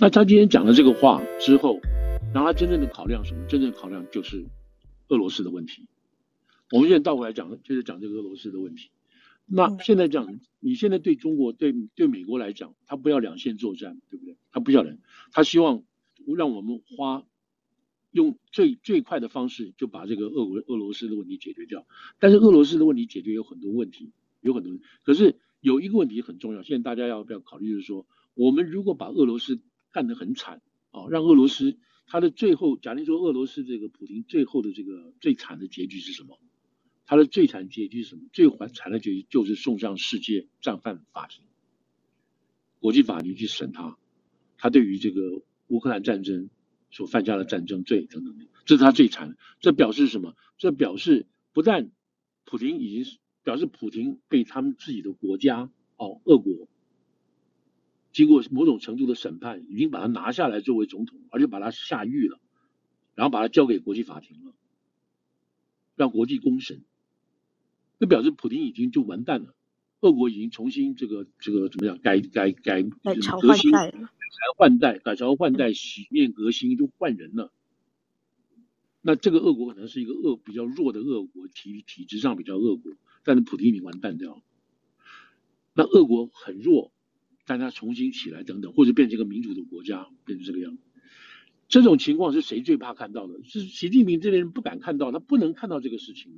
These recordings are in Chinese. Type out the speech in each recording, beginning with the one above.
那他今天讲了这个话之后，然后他真正的考量什么？真正的考量就是俄罗斯的问题。我们现在倒过来讲，就是讲这个俄罗斯的问题。那现在讲，你现在对中国、对对美国来讲，他不要两线作战，对不对？他不要人，他希望让我们花用最最快的方式就把这个俄国俄罗斯的问题解决掉。但是俄罗斯的问题解决有很多问题，有很多。可是有一个问题很重要，现在大家要不要考虑？就是说，我们如果把俄罗斯干得很惨啊，让俄罗斯他的最后，假定说俄罗斯这个普京最后的这个最惨的结局是什么？他的最惨结局是什么？最惨的结局就是送上世界战犯法庭，国际法庭去审他，他对于这个乌克兰战争所犯下的战争罪等等，这是他最惨的。这表示什么？这表示不但普京已经表示普京被他们自己的国家哦，俄国经过某种程度的审判，已经把他拿下来作为总统，而且把他下狱了，然后把他交给国际法庭了，让国际公审。这表示普京已经就完蛋了，俄国已经重新这个这个怎么样改改改改朝换代了，改朝换代改朝换代洗面革新就换人了。那这个俄国可能是一个恶比较弱的俄国体体制上比较恶国，但是普京已经完蛋掉了。那俄国很弱，但他重新起来等等，或者变成一个民主的国家，变成这个样子。这种情况是谁最怕看到的？是习近平这边人不敢看到，他不能看到这个事情？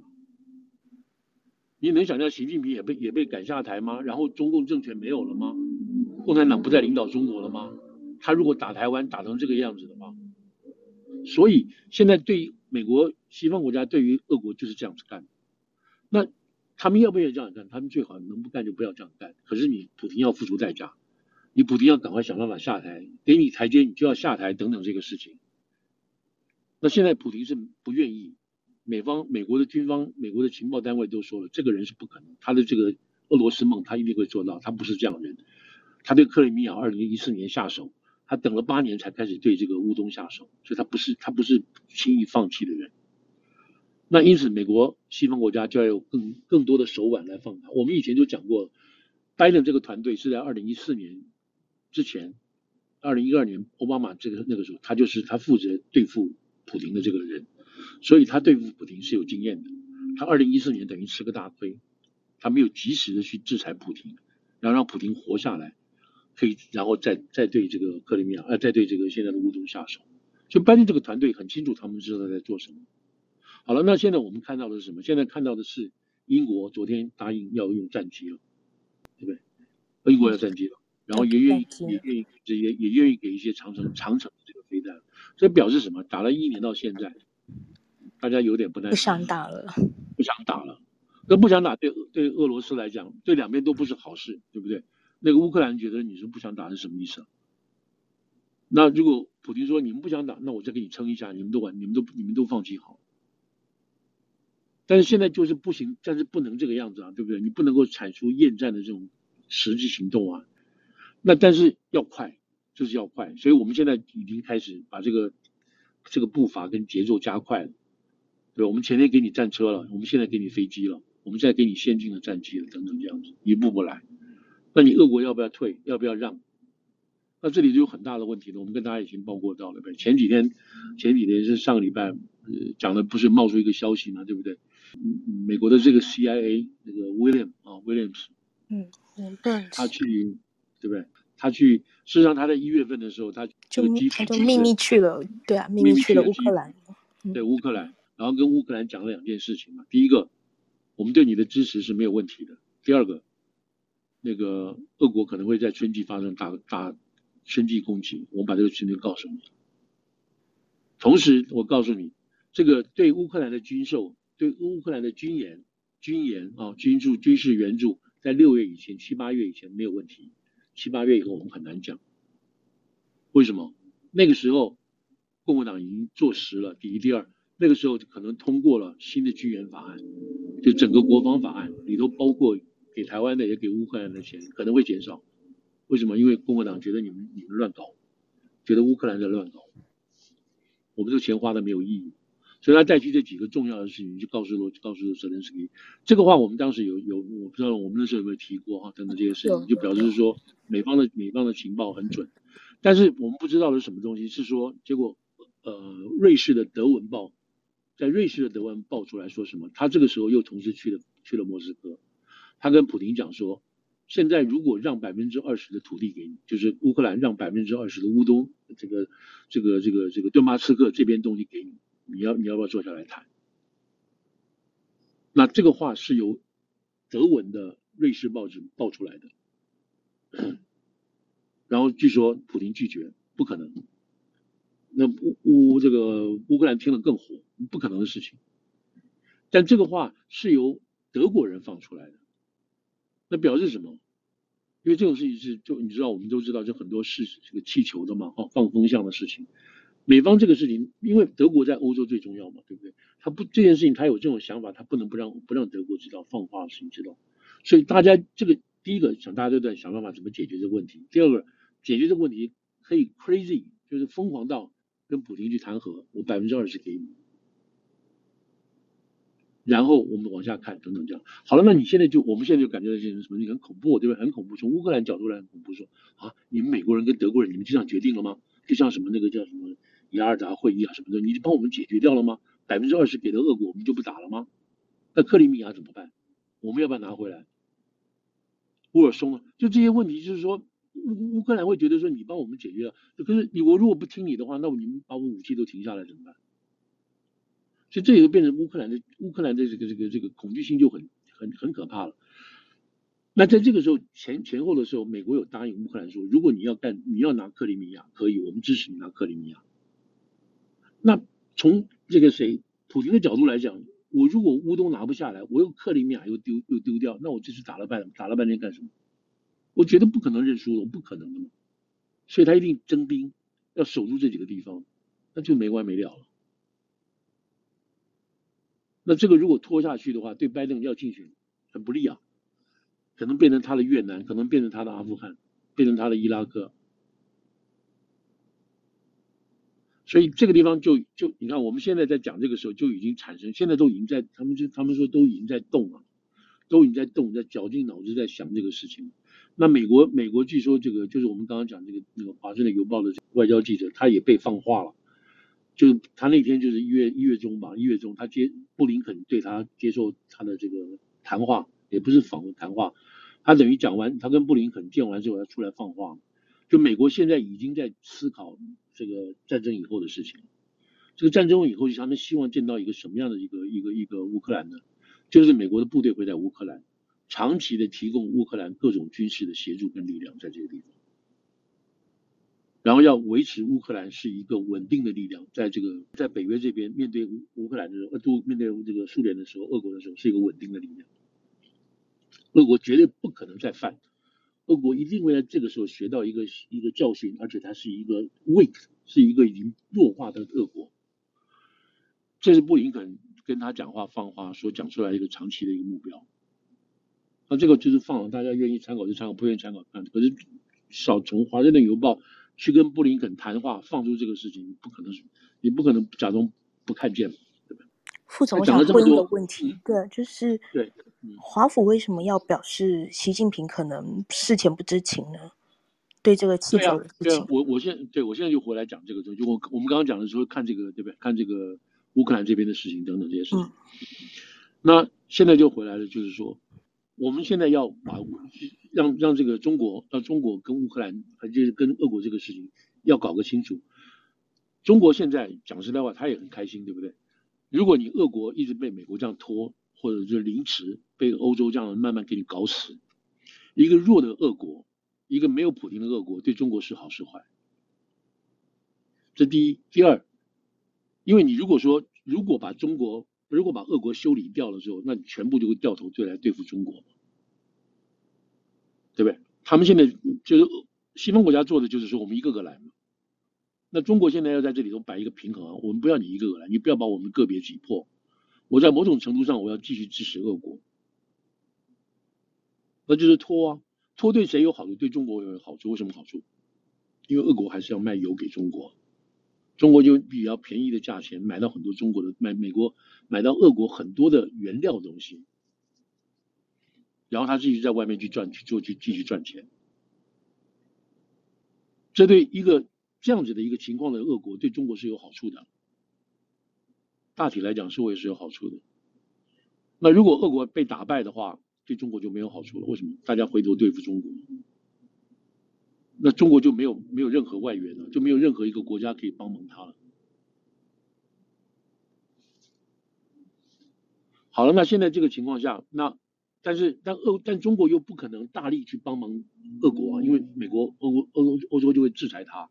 你能想象习近平也被也被赶下台吗？然后中共政权没有了吗？共产党不再领导中国了吗？他如果打台湾打成这个样子的话，所以现在对于美国西方国家对于俄国就是这样子干。那他们要不要这样干？他们最好能不干就不要这样干。可是你普京要付出代价，你普京要赶快想办法下台，给你台阶你就要下台等等这个事情。那现在普京是不愿意。美方、美国的军方、美国的情报单位都说了，这个人是不可能，他的这个俄罗斯梦他一定会做到，他不是这样的人。他对克里米亚二零一四年下手，他等了八年才开始对这个乌东下手，所以他不是他不是轻易放弃的人。那因此，美国西方国家就要有更更多的手腕来放他。我们以前就讲过，拜登这个团队是在二零一四年之前，二零一二年奥巴马这个那个时候，他就是他负责对付普京的这个人。所以他对付普京是有经验的。他二零一四年等于吃个大亏，他没有及时的去制裁普京，然后让普京活下来，可以然后再再对这个克里米亚，呃，再对这个现在的乌东下手。就拜登这个团队很清楚，他们知道在做什么。好了，那现在我们看到的是什么？现在看到的是英国昨天答应要用战机了，对不对？英国要战机了，然后也愿意也愿意这也也愿意给一些长城长城的这个飞弹。这表示什么？打了一年到现在。大家有点不耐，不想打了，不想打了。那不想打对对俄罗斯来讲，对两边都不是好事，对不对？那个乌克兰觉得你说不想打是什么意思啊？那如果普京说你们不想打，那我再给你撑一下，你们都完，你们都你们都放弃好。但是现在就是不行，但是不能这个样子啊，对不对？你不能够产出厌战的这种实际行动啊。那但是要快，就是要快。所以我们现在已经开始把这个这个步伐跟节奏加快了。对，我们前天给你战车了，我们现在给你飞机了，我们现在给你先进的战机了，等等这样子，一步步来。那你俄国要不要退？要不要让？那这里就有很大的问题了。我们跟大家已经报过到了，对，前几天，前几天是上个礼拜，呃，讲的不是冒出一个消息嘛，对不对？美国的这个 CIA 那个 William 啊，Williams，嗯对，他去，对不对？他去，事实上他在一月份的时候，他就他就秘密去了，对啊，秘密去了乌克兰，对乌克兰。然后跟乌克兰讲了两件事情嘛，第一个，我们对你的支持是没有问题的。第二个，那个俄国可能会在春季发生大大春季攻击，我们把这个情况告诉你。同时，我告诉你，这个对乌克兰的军售，对乌克兰的军援、军援啊、军助、军事援助，在六月以前、七八月以前没有问题，七八月以后我们很难讲。为什么？那个时候共和党已经坐实了第一、第二。那个时候可能通过了新的军援法案，就整个国防法案里头包括给台湾的也给乌克兰的钱可能会减少。为什么？因为共和党觉得你们你们乱搞，觉得乌克兰在乱搞，我们这个钱花的没有意义，所以他带去这几个重要的事情，就告诉了告诉了泽连斯基。这个话我们当时有有我不知道我们那时候有没有提过哈，等等这些事情，就表示说美方的美方的情报很准。但是我们不知道的是什么东西，是说结果呃瑞士的德文报在瑞士的德文报出来说什么？他这个时候又同时去了去了莫斯科，他跟普京讲说，现在如果让百分之二十的土地给你，就是乌克兰让百分之二十的乌东这个这个这个这个顿巴斯克这边东西给你，你要你要不要坐下来谈？那这个话是由德文的瑞士报纸报出来的，然后据说普京拒绝，不可能。那乌乌这个乌克兰听了更火，不可能的事情。但这个话是由德国人放出来的，那表示什么？因为这种事情是就你知道，我们都知道，就很多是这个气球的嘛，哈，放风向的事情。美方这个事情，因为德国在欧洲最重要嘛，对不对？他不这件事情，他有这种想法，他不能不让不让德国知道放话的事情知道。所以大家这个第一个想，大家都在想办法怎么解决这个问题。第二个，解决这个问题可以 crazy，就是疯狂到跟普京去谈和，我百分之二十给你，然后我们往下看，等等这样。好了，那你现在就我们现在就感觉到这些什么？你很恐怖，对不对？很恐怖。从乌克兰角度来很恐怖，说啊，你们美国人跟德国人，你们就这样决定了吗？就像什么那个叫什么？雅尔达会议啊什么的，你就帮我们解决掉了吗？百分之二十给的俄国，我们就不打了吗？那克里米亚怎么办？我们要不要拿回来？乌尔松啊，就这些问题，就是说乌乌克兰会觉得说你帮我们解决了，可是你我如果不听你的话，那你们把我武器都停下来怎么办？所以这也就变成乌克兰的乌克兰的这个这个这个恐惧心就很很很可怕了。那在这个时候前前后的时候，美国有答应乌克兰说，如果你要干你要拿克里米亚，可以，我们支持你拿克里米亚。那从这个谁普京的角度来讲，我如果乌东拿不下来，我又克里米亚又丢又丢掉，那我这次打了半打了半天干什么？我觉得不可能认输了，不可能的嘛。所以他一定征兵，要守住这几个地方，那就没完没了了。那这个如果拖下去的话，对拜登要竞选很不利啊，可能变成他的越南，可能变成他的阿富汗，变成他的伊拉克。所以这个地方就就你看，我们现在在讲这个时候就已经产生，现在都已经在他们就他们说都已经在动了，都已经在动，在绞尽脑汁在想这个事情。那美国美国据说这个就是我们刚刚讲这个那个华盛顿邮报的外交记者，他也被放话了，就他那天就是一月一月中吧，一月中他接布林肯对他接受他的这个谈话，也不是访问谈话，他等于讲完，他跟布林肯见完之后，他出来放话，就美国现在已经在思考。这个战争以后的事情，这个战争以后，他们希望见到一个什么样的一个一个一个乌克兰呢？就是美国的部队会在乌克兰长期的提供乌克兰各种军事的协助跟力量，在这个地方，然后要维持乌克兰是一个稳定的力量，在这个在北约这边面对乌乌克兰的时候，呃，都面对这个苏联的时候，俄国的时候是一个稳定的力量，俄国绝对不可能再犯。俄国一定会在这个时候学到一个一个教训，而且它是一个 weak，是一个已经弱化的俄国。这是布林肯跟他讲话放话所讲出来一个长期的一个目标。那这个就是放了，大家愿意参考就参考，不愿意参考看。可是少从华盛顿邮报去跟布林肯谈话，放出这个事情，不可能，你不可能假装不看见，对吧？副总，我想问一个问题，对，就是对。华府为什么要表示习近平可能事前不知情呢？对这个气球的事情，对啊，我我现在对我现在就回来讲这个东西。就我我们刚刚讲的时候，看这个对不对？看这个乌克兰这边的事情等等这些事情。嗯、那现在就回来了，就是说，我们现在要把让让这个中国让中国跟乌克兰，还就是跟俄国这个事情要搞个清楚。中国现在讲实在话，他也很开心，对不对？如果你俄国一直被美国这样拖。或者是凌迟，被欧洲这样慢慢给你搞死。一个弱的俄国，一个没有普京的俄国，对中国是好是坏？这第一，第二，因为你如果说如果把中国如果把俄国修理掉了之后，那你全部就会掉头就来对付中国，对不对？他们现在就是西方国家做的就是说，我们一个个来嘛。那中国现在要在这里头摆一个平衡，我们不要你一个个来，你不要把我们个别挤破。我在某种程度上，我要继续支持俄国，那就是拖啊，拖对谁有好处？对中国有好处？为什么好处？因为俄国还是要卖油给中国，中国就比较便宜的价钱买到很多中国的，买美国买到俄国很多的原料东西，然后他继续在外面去赚去做去继续赚钱。这对一个这样子的一个情况的俄国，对中国是有好处的。大体来讲，是会是有好处的。那如果俄国被打败的话，对中国就没有好处了。为什么？大家回头对付中国，那中国就没有没有任何外援了，就没有任何一个国家可以帮忙他了。好了，那现在这个情况下，那但是但俄但中国又不可能大力去帮忙俄国啊，因为美国、欧欧欧洲就会制裁他。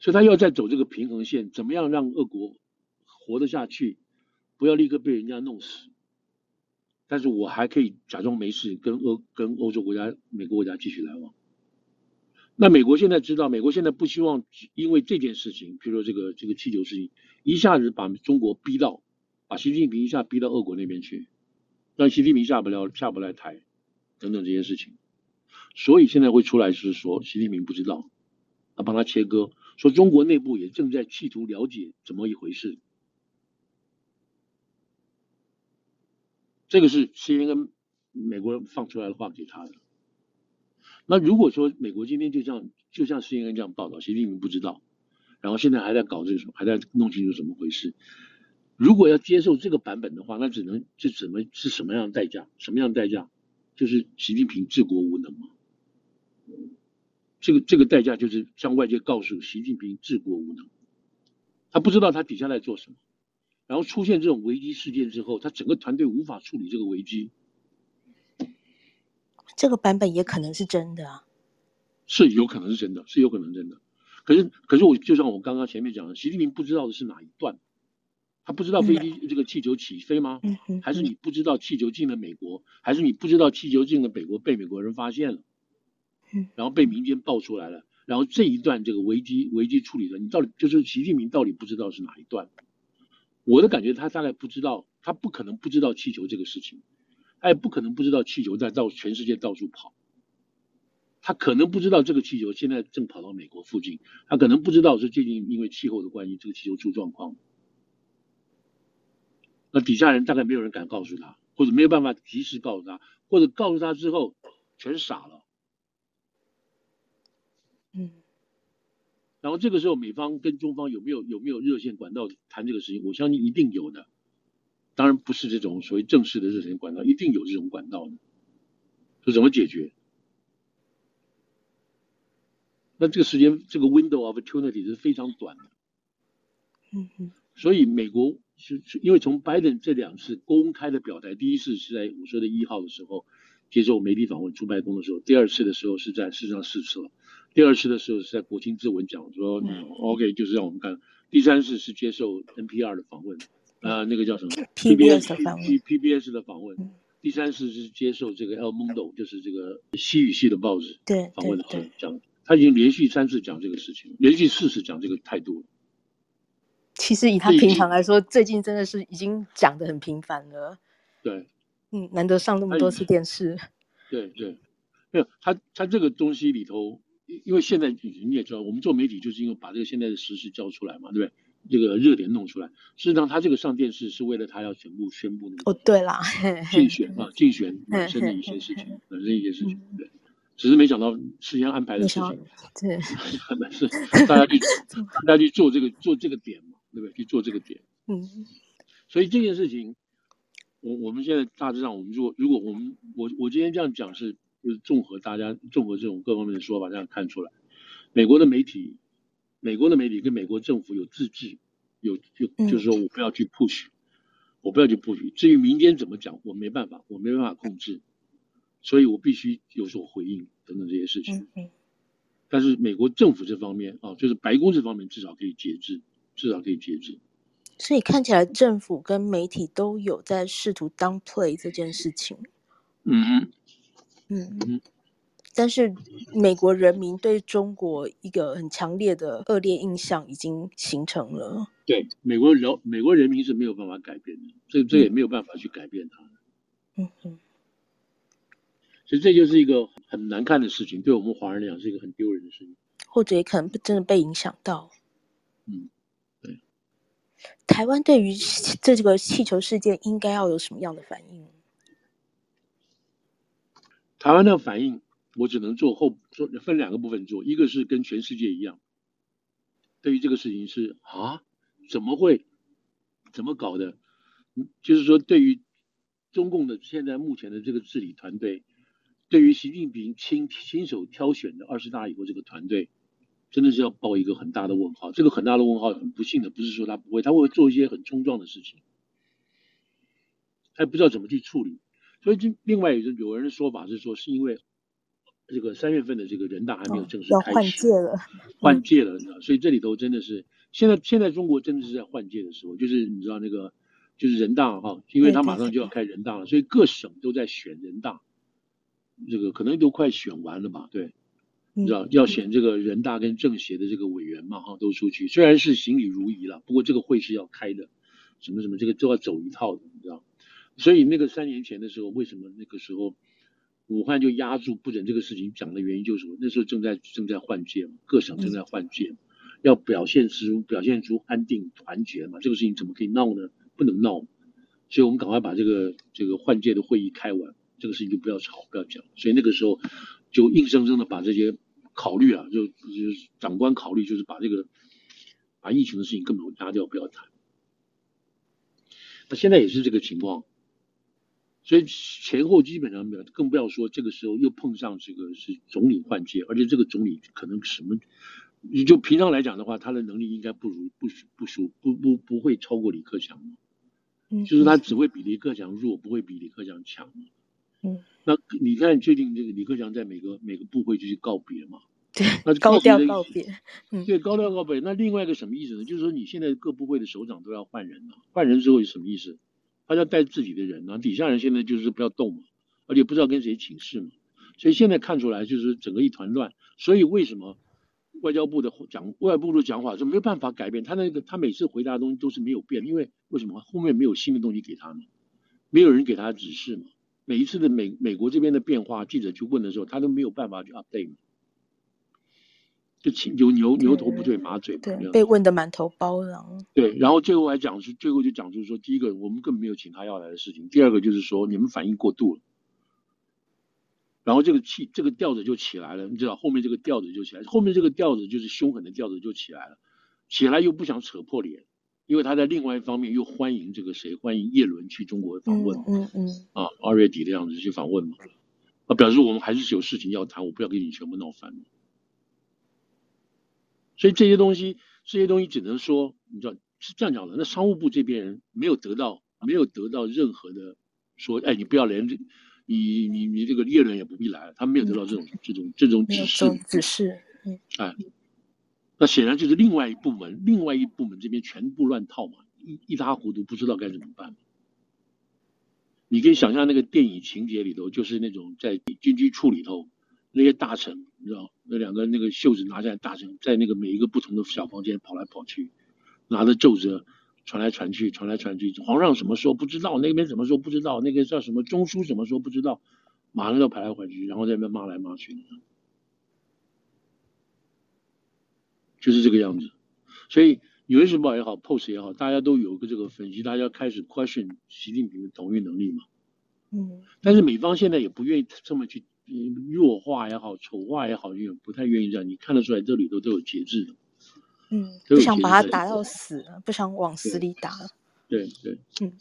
所以他要再走这个平衡线，怎么样让俄国活得下去，不要立刻被人家弄死，但是我还可以假装没事，跟欧跟欧洲国家、美国国家继续来往。那美国现在知道，美国现在不希望因为这件事情，比如说这个这个气球事情，一下子把中国逼到，把习近平一下逼到俄国那边去，让习近平下不了下不来台，等等这些事情，所以现在会出来就是说习近平不知道，他帮他切割。说中国内部也正在企图了解怎么一回事，这个是 CNN 美国人放出来的话给他的。那如果说美国今天就像就像 CNN 这样报道，习近平不知道，然后现在还在搞这个什么，还在弄清楚怎么回事。如果要接受这个版本的话，那只能这怎么是什么样的代价？什么样的代价？就是习近平治国无能吗。这个这个代价就是向外界告诉习近平治国无能，他不知道他底下在做什么，然后出现这种危机事件之后，他整个团队无法处理这个危机。这个版本也可能是真的啊，是有可能是真的，是有可能真的。可是可是我就像我刚刚前面讲的，习近平不知道的是哪一段？他不知道飞机、嗯、这个气球起飞吗？嗯嗯、还是你不知道气球进了美国？还是你不知道气球进了美国被美国人发现了？然后被民间爆出来了，然后这一段这个危机危机处理的，你到底就是习近平到底不知道是哪一段？我的感觉他大概不知道，他不可能不知道气球这个事情，他也不可能不知道气球在到全世界到处跑，他可能不知道这个气球现在正跑到美国附近，他可能不知道是最近因为气候的关系，这个气球出状况，那底下人大概没有人敢告诉他，或者没有办法及时告诉他，或者告诉他之后全傻了。嗯，然后这个时候，美方跟中方有没有有没有热线管道谈这个事情？我相信一定有的，当然不是这种所谓正式的热线管道，一定有这种管道的。说怎么解决？那这个时间，这个 window of opportunity 是非常短的。嗯嗯。所以美国是因为从拜登这两次公开的表态，第一次是在我说的一号的时候接受媒体访问出白宫的时候，第二次的时候是在事实上四次了。第二次的时候是在国情咨文讲说、嗯、，OK，就是让我们看。第三次是接受 NPR 的访问，呃，那个叫什么 PBS 的访问。PBS 的访问。嗯、第三次是接受这个 El Mundo，就是这个西语系的报纸对访问的讲，他已经连续三次讲这个事情，连续四次讲这个态度。其实以他平常来说，最近真的是已经讲的很频繁了。对，嗯，难得上那么多次电视。对对，没有他，他这个东西里头。因为现在你也知道，我们做媒体就是因为把这个现在的时事交出来嘛，对不对？这个热点弄出来。事实上，他这个上电视是为了他要全部宣布那个哦，对啦，竞选啊，竞选本身的一些事情，本身一些事情，对。只是没想到事先安排的事情，对，是大家去 大家去做这个做这个点嘛，对不对？去做这个点，嗯。所以这件事情，我我们现在大致上，我们如果如果我们我我今天这样讲是。就是综合大家综合这种各方面的说法，这样看出来，美国的媒体，美国的媒体跟美国政府有自治，有就就是说我不要去 push，我不要去 push。至于民间怎么讲，我没办法，我没办法控制，所以我必须有所回应等等这些事情。但是美国政府这方面啊，就是白宫这方面至少可以节制，至少可以节制。所以看起来政府跟媒体都有在试图 downplay 这件事情。嗯哼。嗯嗯，但是美国人民对中国一个很强烈的恶劣印象已经形成了。对，美国人美国人民是没有办法改变的，这这也没有办法去改变它。嗯哼，所以这就是一个很难看的事情，对我们华人来讲是一个很丢人的事情，或者也可能真的被影响到。嗯，对。台湾对于这这个气球事件应该要有什么样的反应？台湾的反应，我只能做后做分两个部分做，一个是跟全世界一样，对于这个事情是啊，怎么会，怎么搞的？就是说，对于中共的现在目前的这个治理团队，对于习近平亲亲手挑选的二十大以后这个团队，真的是要报一个很大的问号。这个很大的问号，很不幸的不是说他不会，他会做一些很冲撞的事情，他不知道怎么去处理。所以，就另外有有人的说法是说，是因为这个三月份的这个人大还没有正式开始，要换届了，换届了，你知道？所以这里头真的是现在现在中国真的是在换届的时候，就是你知道那个就是人大哈，因为他马上就要开人大了，所以各省都在选人大，这个可能都快选完了吧？对，你知道要选这个人大跟政协的这个委员嘛哈，都出去，虽然是行礼如仪了，不过这个会是要开的，什么什么这个都要走一套的，你知道？所以那个三年前的时候，为什么那个时候武汉就压住不准这个事情讲的原因就是什么？那时候正在正在换届嘛，各省正在换届，要表现出表现出安定团结嘛，这个事情怎么可以闹呢？不能闹，所以我们赶快把这个这个换届的会议开完，这个事情就不要吵，不要讲。所以那个时候就硬生生的把这些考虑啊，就就是长官考虑，就是把这个把疫情的事情根本压掉，不要谈。那现在也是这个情况。所以前后基本上没有，更不要说这个时候又碰上这个是总理换届，而且这个总理可能什么，你就平常来讲的话，他的能力应该不如不不输不不不会超过李克强，嗯，就是他只会比李克强弱，不会比李克强强，嗯，那你看最近这个李克强在每个每个部会就去告别嘛，对，那高调告别，嗯，对，高调告别。那另外一个什么意思呢？就是说你现在各部会的首长都要换人了，换人之后有什么意思？他要带自己的人，然后底下人现在就是不要动嘛，而且不知道跟谁请示嘛，所以现在看出来就是整个一团乱。所以为什么外交部的讲外部的讲法是没有办法改变？他那个他每次回答的东西都是没有变，因为为什么后面没有新的东西给他呢？没有人给他指示嘛。每一次的美美国这边的变化，记者去问的时候，他都没有办法去 update。就请有牛牛头不对马嘴嘛，对，被问的满头包囊。对，然后最后还讲是，最后就讲就是说，第一个我们根本没有请他要来的事情，第二个就是说你们反应过度了，然后这个气这个调子就起来了，你知道后面这个调子就起来，后面这个调子就是凶狠的调子就起来了，起来又不想扯破脸，因为他在另外一方面又欢迎这个谁，欢迎叶伦去中国访问，嗯嗯，嗯，啊二月底的样子去访问嘛，啊表示我们还是有事情要谈，我不要跟你全部闹翻。所以这些东西，这些东西只能说，你知道是这样讲的。那商务部这边人没有得到，没有得到任何的说，哎，你不要连这，你你你这个叶伦也不必来了，他没有得到这种、嗯、这种这种指示。指示，嗯，哎，那显然就是另外一部门，另外一部门这边全部乱套嘛，一一塌糊涂，不知道该怎么办。你可以想象那个电影情节里头，就是那种在军机处里头。那些大臣，你知道，那两个那个袖子拿下来，大臣在那个每一个不同的小房间跑来跑去，拿着奏折传来传去，传来传去。皇上什么说不知道，那边怎么说不知道，那个叫什么中书怎么说不知道，马上就跑来跑去，然后在那边骂来骂去，就是这个样子。所以《纽约时报》也好，《Post》也好，大家都有个这个分析，大家开始 question 习近平的统御能力嘛。嗯。但是美方现在也不愿意这么去。弱化也好，丑化也好，也不太愿意这样。你看得出来，这里头都有节制的。嗯，不想把他打到死，不想往死里打。对对，嗯。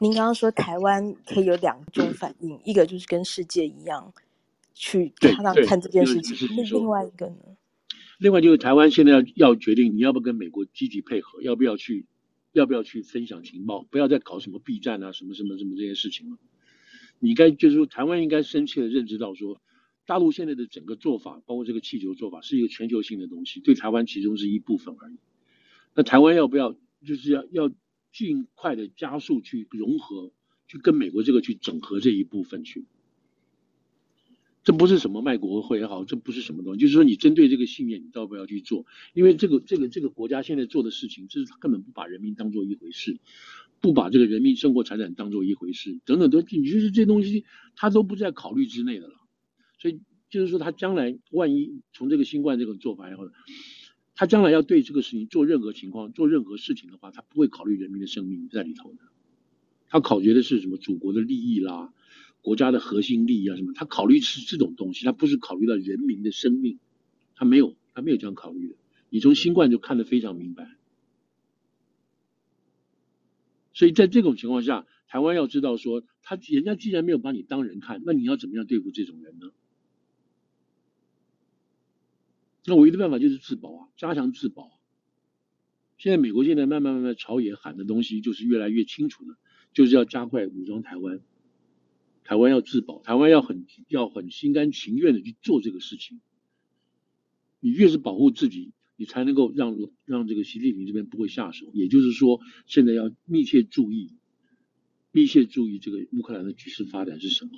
您刚刚说台湾可以有两种反应，一个就是跟世界一样去看看这件事情，那另外一个呢？另外就是台湾现在要要决定，你要不要跟美国积极配合，要不要去，要不要去分享情报，不要再搞什么避战啊，什么什么什么这些事情了。你该就是说，台湾应该深切的认知到，说大陆现在的整个做法，包括这个气球做法，是一个全球性的东西，对台湾其中是一部分而已。那台湾要不要，就是要要尽快的加速去融合，去跟美国这个去整合这一部分去。这不是什么卖国会也好，这不是什么东西，就是说你针对这个信念，你要不要去做？因为这个这个这个国家现在做的事情，就是他根本不把人民当做一回事，不把这个人民生活财产当做一回事，等等都，你就是这东西他都不在考虑之内的了。所以就是说，他将来万一从这个新冠这个做法以后，他将来要对这个事情做任何情况、做任何事情的话，他不会考虑人民的生命在里头的，他考虑的是什么？祖国的利益啦。国家的核心利益啊什么，他考虑是这种东西，他不是考虑到人民的生命，他没有，他没有这样考虑的。你从新冠就看得非常明白。所以在这种情况下，台湾要知道说，他人家既然没有把你当人看，那你要怎么样对付这种人呢？那唯一的办法就是自保啊，加强自保。现在美国现在慢慢慢慢朝野喊的东西就是越来越清楚了，就是要加快武装台湾。台湾要自保，台湾要很要很心甘情愿的去做这个事情。你越是保护自己，你才能够让让这个习近平这边不会下手。也就是说，现在要密切注意，密切注意这个乌克兰的局势发展是什么。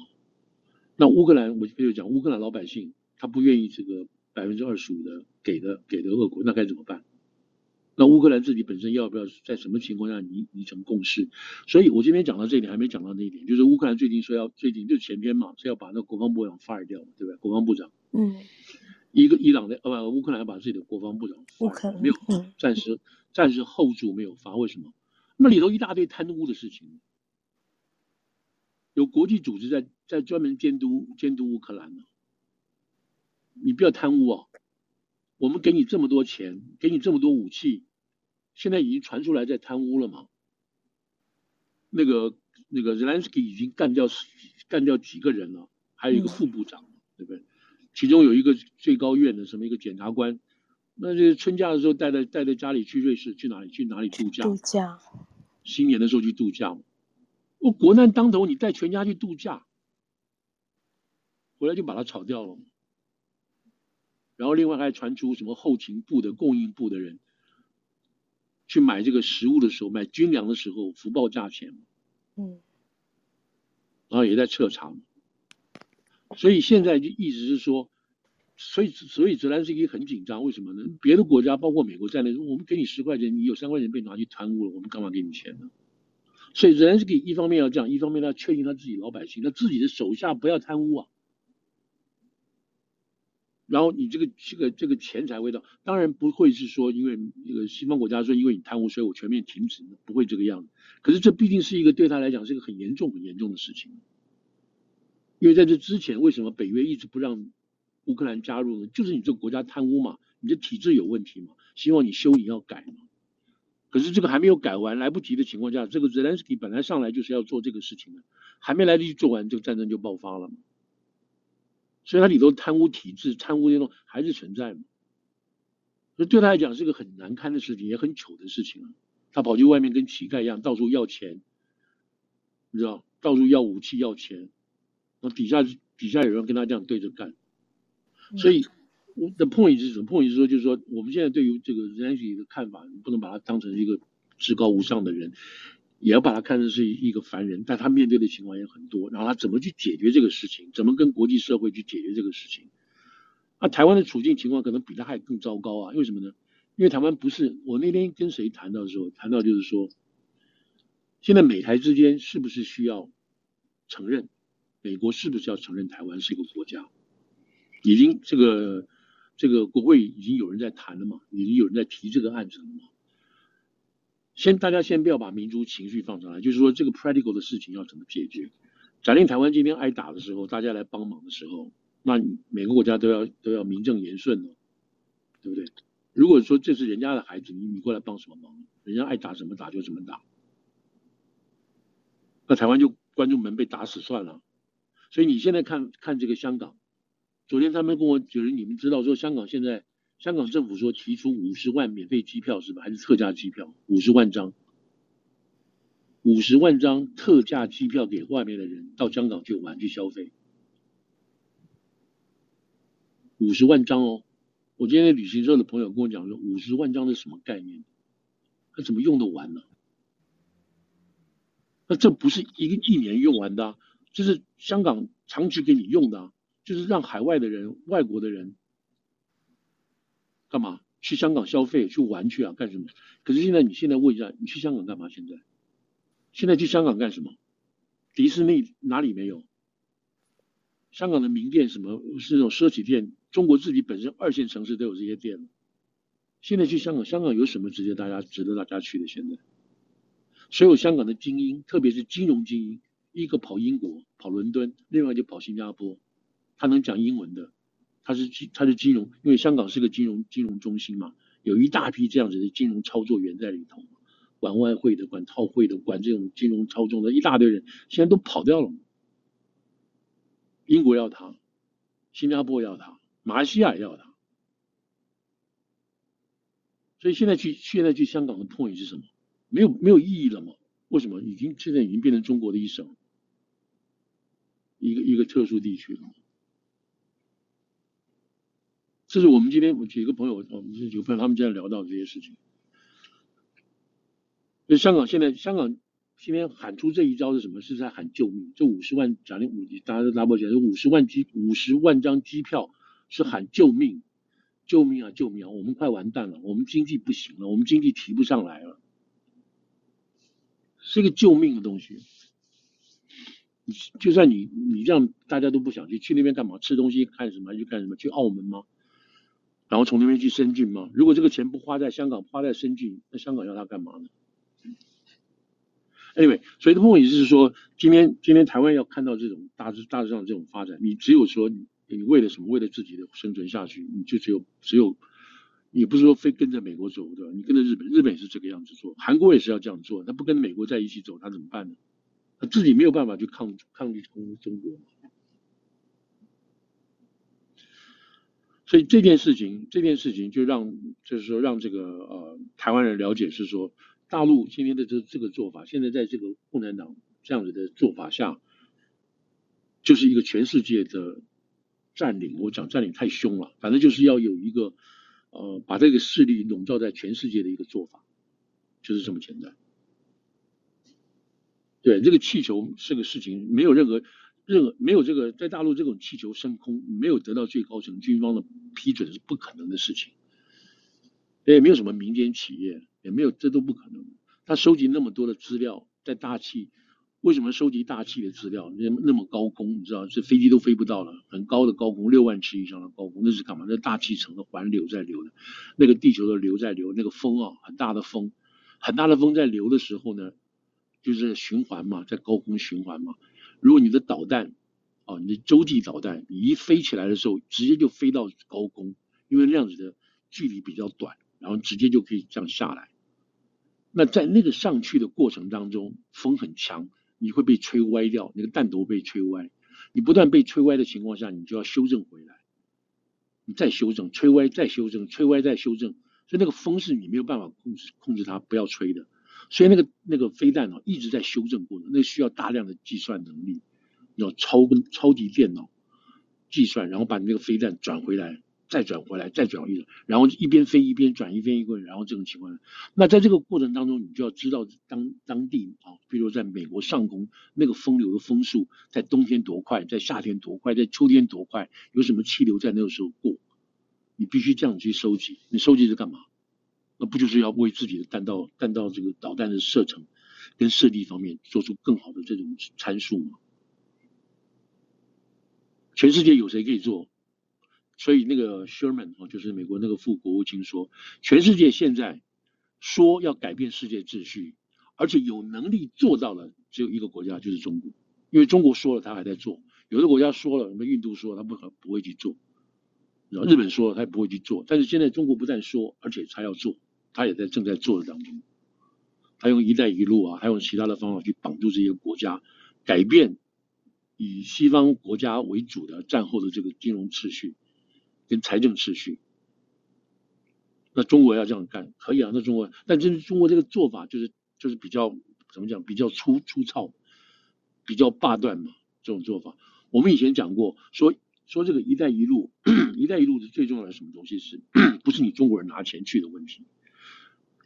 那乌克兰，我就讲乌克兰老百姓，他不愿意这个百分之二十五的给的给的俄国，那该怎么办？那乌克兰自己本身要不要在什么情况下拟拟成共识？所以我这边讲到这一点，还没讲到那一点，就是乌克兰最近说要最近就前天嘛，是要把那个国防部长 fire 掉，对不对？国防部长，嗯，一个伊朗的呃不，乌克兰把自己的国防部长乌克兰没有暂时暂时 hold 住没有发，为什么？那里头一大堆贪污的事情，有国际组织在在专门监督监督乌克兰呢，你不要贪污哦。我们给你这么多钱，给你这么多武器，现在已经传出来在贪污了嘛？那个那个 Zelensky 已经干掉干掉几个人了，还有一个副部长，嗯、对不对？其中有一个最高院的什么一个检察官，那就是春假的时候带着带着家里去瑞士，去哪里去哪里度假？度假。新年的时候去度假嘛？我国难当头，你带全家去度假，回来就把他炒掉了。然后另外还传出什么后勤部的供应部的人去买这个食物的时候，买军粮的时候福报价钱，嗯，然后也在彻查，所以现在就意思是说，所以所以泽连斯基很紧张，为什么呢？别的国家包括美国在内，我们给你十块钱，你有三块钱被拿去贪污了，我们干嘛给你钱呢？所以泽连斯基一方面要这样，一方面要确定他自己老百姓，他自己的手下不要贪污啊。然后你这个这个这个钱才会到，当然不会是说因为那个西方国家说因为你贪污，所以我全面停止，不会这个样子。可是这毕竟是一个对他来讲是一个很严重很严重的事情，因为在这之前为什么北约一直不让乌克兰加入呢？就是你这个国家贪污嘛，你的体制有问题嘛，希望你修你要改嘛。可是这个还没有改完，来不及的情况下，这个泽连斯基本来上来就是要做这个事情的，还没来得及做完，这个战争就爆发了嘛。所以他里头贪污体制、贪污那种还是存在嘛？所以对他来讲是个很难堪的事情，也很糗的事情啊。他跑去外面跟乞丐一样，到处要钱，你知道，到处要武器、要钱，然后底下底下有人跟他这样对着干。所以我的 point 是什么？point 是说，就是说，我们现在对于这个 Zelensky 的看法，你不能把他当成一个至高无上的人。也要把他看成是一个凡人，但他面对的情况也很多，然后他怎么去解决这个事情？怎么跟国际社会去解决这个事情？那台湾的处境情况可能比他还更糟糕啊！为什么呢？因为台湾不是，我那天跟谁谈到的时候，谈到就是说，现在美台之间是不是需要承认，美国是不是要承认台湾是一个国家？已经这个这个国会已经有人在谈了嘛，已经有人在提这个案子了嘛。先，大家先不要把民族情绪放上来，就是说这个 practical 的事情要怎么解决？假定台湾今天挨打的时候，大家来帮忙的时候，那每个国家都要都要名正言顺哦，对不对？如果说这是人家的孩子，你你过来帮什么忙？人家爱打怎么打就怎么打，那台湾就关住门被打死算了。所以你现在看看这个香港，昨天他们跟我就是你们知道说香港现在。香港政府说提出五十万免费机票是吧？还是特价机票？五十万张，五十万张特价机票给外面的人到香港去玩去消费，五十万张哦！我今天旅行社的朋友跟我讲说，五十万张是什么概念？他怎么用得完呢？那这不是一个一年用完的，就是香港长期给你用的，就是让海外的人、外国的人。干嘛去香港消费去玩去啊？干什么？可是现在你现在问一下，你去香港干嘛？现在现在去香港干什么？迪士尼哪里没有？香港的名店什么是那种奢侈店？中国自己本身二线城市都有这些店。现在去香港，香港有什么值得大家值得大家去的？现在所有香港的精英，特别是金融精英，一个跑英国、跑伦敦，另外就跑新加坡。他能讲英文的，他是金，他是金融，因为香港是个金融金融中心嘛，有一大批这样子的金融操作员在里头，管外汇的、管套汇的、管这种金融操纵的一大堆人，现在都跑掉了。英国要他，新加坡要他，马来西亚也要他。所以现在去现在去香港的 point 是什么？没有没有意义了吗？为什么？已经现在已经变成中国的一省，一个一个特殊地区了。这是我们今天我几个朋友，我们这几个朋友他们今天聊到这些事情。就香港现在，香港今天喊出这一招是什么？是在喊救命。这五十万，假定五，大家都拿不起来，五十万机，五十万张机票是喊救命，救命啊，救命啊！我们快完蛋了，我们经济不行了，我们经济提不上来了。是一个救命的东西，就算你你这样，大家都不想去，去那边干嘛？吃东西看什么？去干什么？去澳门吗？然后从那边去深圳吗？如果这个钱不花在香港，花在深圳，那香港要他干嘛呢？Anyway，所以的目的就是说，今天今天台湾要看到这种大致大致上这种发展，你只有说你你为了什么？为了自己的生存下去，你就只有只有。也不是说非跟着美国走，对吧？你跟着日本，日本也是这个样子做，韩国也是要这样做。他不跟美国在一起走，他怎么办呢？他自己没有办法去抗抗拒中中国。所以这件事情，这件事情就让就是说让这个呃台湾人了解是说，大陆今天的这这个做法，现在在这个共产党这样子的做法下，就是一个全世界的占领。我讲占领太凶了，反正就是要有一个。呃，把这个势力笼罩在全世界的一个做法，就是这么简单。对，这个气球是个事情，没有任何、任何没有这个在大陆这种气球升空，没有得到最高层军方的批准是不可能的事情。也没有什么民间企业，也没有，这都不可能。他收集那么多的资料，在大气。为什么收集大气的资料？那那么高空，你知道，这飞机都飞不到了，很高的高空，六万尺以上的高空，那是干嘛？那大气层的环流在流的，那个地球的流在流，那个风啊，很大的风，很大的风在流的时候呢，就是循环嘛，在高空循环嘛。如果你的导弹，啊，你的洲际导弹，你一飞起来的时候，直接就飞到高空，因为那样子的距离比较短，然后直接就可以这样下来。那在那个上去的过程当中，风很强。你会被吹歪掉，那个弹头被吹歪，你不断被吹歪的情况下，你就要修正回来，你再修正，吹歪再修正，吹歪再修正，所以那个风是你没有办法控制控制它不要吹的，所以那个那个飞弹哦一直在修正过程，那需要大量的计算能力，要超跟超级电脑计算，然后把你那个飞弹转回来。再转回来，再转回来，然后一边飞一边转，一边一个，然后这种情况。那在这个过程当中，你就要知道当当地啊，比如在美国上空那个风流的风速，在冬天多快，在夏天多快，在秋天多快，有什么气流在那个时候过，你必须这样去收集。你收集是干嘛？那不就是要为自己的弹道弹道这个导弹的射程跟设计方面做出更好的这种参数吗？全世界有谁可以做？所以那个 Sherman 哦，就是美国那个副国务卿说，全世界现在说要改变世界秩序，而且有能力做到了，只有一个国家，就是中国。因为中国说了，他还在做；有的国家说了，什么印度说了，他不可不会去做；然后日本说了，他也不会去做。但是现在中国不但说，而且他要做，他也在正在做的当中。他用“一带一路”啊，还有其他的方法去绑住这些国家，改变以西方国家为主的战后的这个金融秩序。跟财政秩序，那中国要这样干可以啊？那中国，但就是中国这个做法就是就是比较怎么讲？比较粗粗糙，比较霸断嘛。这种做法，我们以前讲过，说说这个“一带一路”，“ 一带一路”的最重要的什么东西是？不是你中国人拿钱去的问题。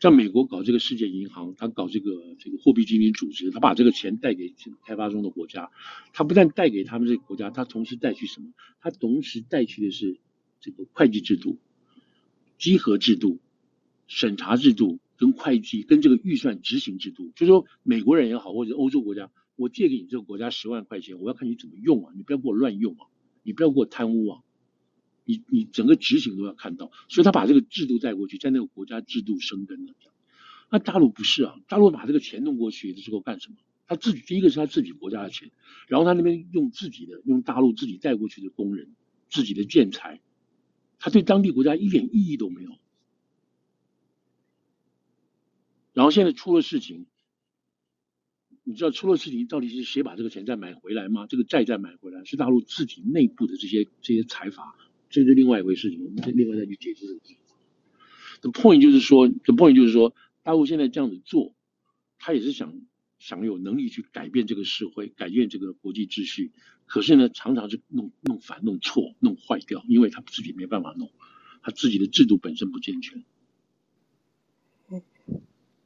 像美国搞这个世界银行，他搞这个这个货币基金组织，他把这个钱带给开发中的国家，他不但带给他们这个国家，他同时带去什么？他同时带去的是。这个会计制度、稽核制度、审查制度跟会计跟这个预算执行制度，就说美国人也好，或者欧洲国家，我借给你这个国家十万块钱，我要看你怎么用啊，你不要给我乱用啊，你不要给我贪污啊，你你整个执行都要看到，所以他把这个制度带过去，在那个国家制度生根了。那大陆不是啊，大陆把这个钱弄过去的时候干什么？他自己第一个是他自己国家的钱，然后他那边用自己的用大陆自己带过去的工人，自己的建材，他对当地国家一点意义都没有。然后现在出了事情，你知道出了事情到底是谁把这个钱再买回来吗？这个债再买回来是大陆自己内部的这些这些财阀，这是另外一回事情，我们再另外再去解释这个事情。The point 就是说，The point 就是说，大陆现在这样子做，他也是想想有能力去改变这个社会，改变这个国际秩序。可是呢，常常是弄弄反、弄错、弄坏掉，因为他自己没办法弄，他自己的制度本身不健全。